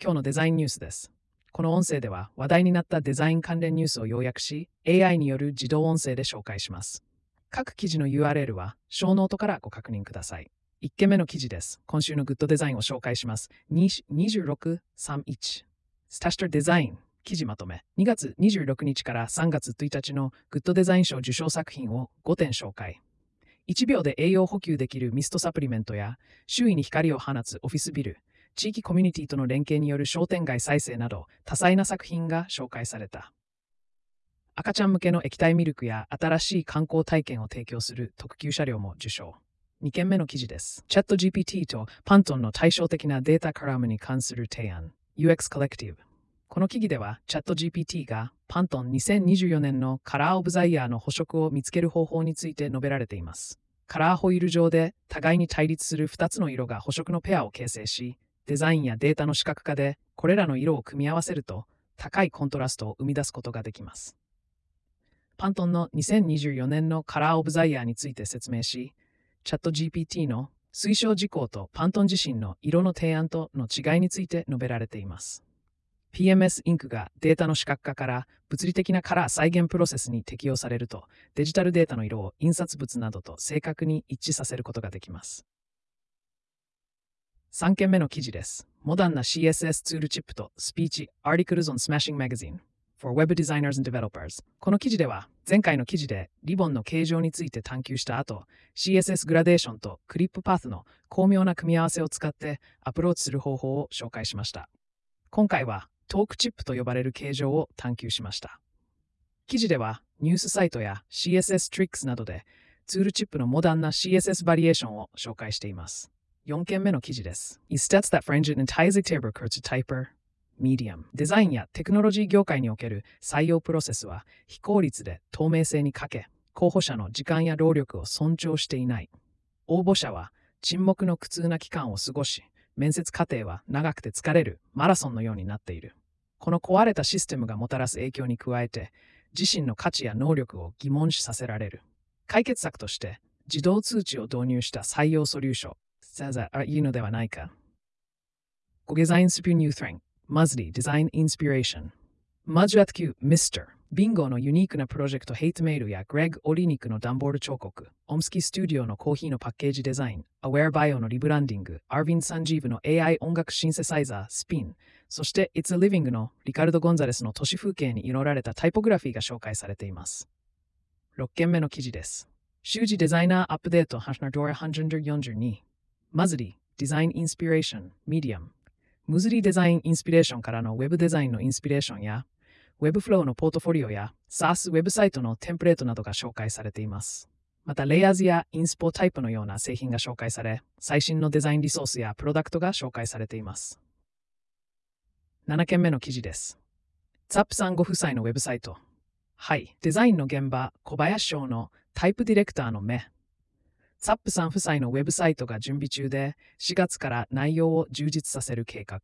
今日のデザインニュースです。この音声では話題になったデザイン関連ニュースを要約し、AI による自動音声で紹介します。各記事の URL は、ショーノートからご確認ください。1件目の記事です。今週のグッドデザインを紹介します。2631。スタッシタデザイン。記事まとめ。2月26日から3月1日のグッドデザイン賞受賞作品を5点紹介。1秒で栄養補給できるミストサプリメントや、周囲に光を放つオフィスビル、地域コミュニティとの連携による商店街再生など多彩な作品が紹介された。赤ちゃん向けの液体ミルクや新しい観光体験を提供する特急車両も受賞。2件目の記事です。チャット GPT とパントンの対照的なデータカラムに関する提案。UX コレクティブ。この記事では、チャット GPT がパントン2024年のカラーオブザイヤーの補色を見つける方法について述べられています。カラーホイール上で互いに対立する2つの色が補色のペアを形成し、デザインやデータの視覚化でこれらの色を組み合わせると高いコントラストを生み出すことができます。パントンの2024年のカラーオブザイヤーについて説明し、チャット GPT の推奨事項とパントン自身の色の提案との違いについて述べられています。PMS インクがデータの視覚化から物理的なカラー再現プロセスに適用されるとデジタルデータの色を印刷物などと正確に一致させることができます。3件目の記事です。モダンな CSS ツールチップとスピーチ Articles on Smashing Magazine for Web Designers and Developers この記事では前回の記事でリボンの形状について探求した後 CSS グラデーションとクリップパースの巧妙な組み合わせを使ってアプローチする方法を紹介しました。今回はトークチップと呼ばれる形状を探求しました。記事ではニュースサイトや CSS トリックスなどでツールチップのモダンな CSS バリエーションを紹介しています。4件目の記事です。I stats that fringe and entirely taper kurz typer medium. デザインやテクノロジー業界における採用プロセスは非効率で透明性に欠け候補者の時間や労力を尊重していない。応募者は沈黙の苦痛な期間を過ごし面接過程は長くて疲れるマラソンのようになっている。この壊れたシステムがもたらす影響に加えて自身の価値や能力を疑問視させられる。解決策として自動通知を導入した採用ソリューション。さざあいいのではないか。ごデザインスピューニュートレン、マズリデザインインスピレーション。マジュアトキュー、ミスター。ビンゴのユニークなプロジェクトヘイトメールやグレグ・オリニクの段ボール彫刻、オムスキースタジオのコーヒーのパッケージデザイン、アウェアバイオのリブランディング、アーヴィン・サンジーブの AI 音楽シンセサイザー、スピン、そして It's a Living のリカルド・ゴンザレスの都市風景に彩られたタイポグラフィーが紹介されています。6件目の記事です。週次デザイナーアップデート、ハシナドラ142。 Muzli、Design Inspiration、Medium。 Muzli Design Inspiration からのウェブデザインのインスピレーションや、 Webflow のポートフォリオや SaaS ウェブサイトのテンプレートなどが紹介されています。また、 Layers や Inspotype のような製品が紹介され、最新のデザインリソースやプロダクトが紹介されています。7件目の記事です。ザップさんご夫妻のウェブサイト。はい、デザインの現場、小林賞のタイプディレクターの目。ザップさん夫妻のウェブサイトが準備中で、4月から内容を充実させる計画。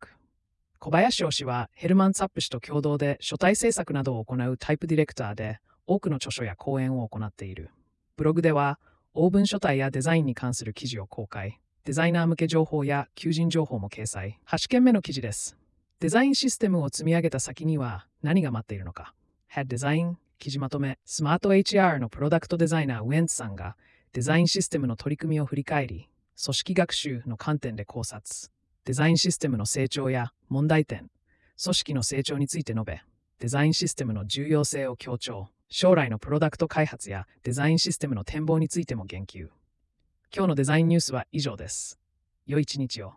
小林氏はヘルマン・ツァップ氏と共同で書体制作などを行うタイプディレクターで、多くの著書や講演を行っている。ブログでは、オーブン書体やデザインに関する記事を公開。デザイナー向け情報や求人情報も掲載。8件目の記事です。デザインシステムを積み上げた先には何が待っているのか。Head Design 記事まとめ、スマート HR のプロダクトデザイナーウェンツさんがデザインシステムの取り組みを振り返り、組織学習の観点で考察、デザインシステムの成長や問題点、組織の成長について述べ、デザインシステムの重要性を強調、将来のプロダクト開発やデザインシステムの展望についても言及。今日のデザインニュースは以上です。良い一日を。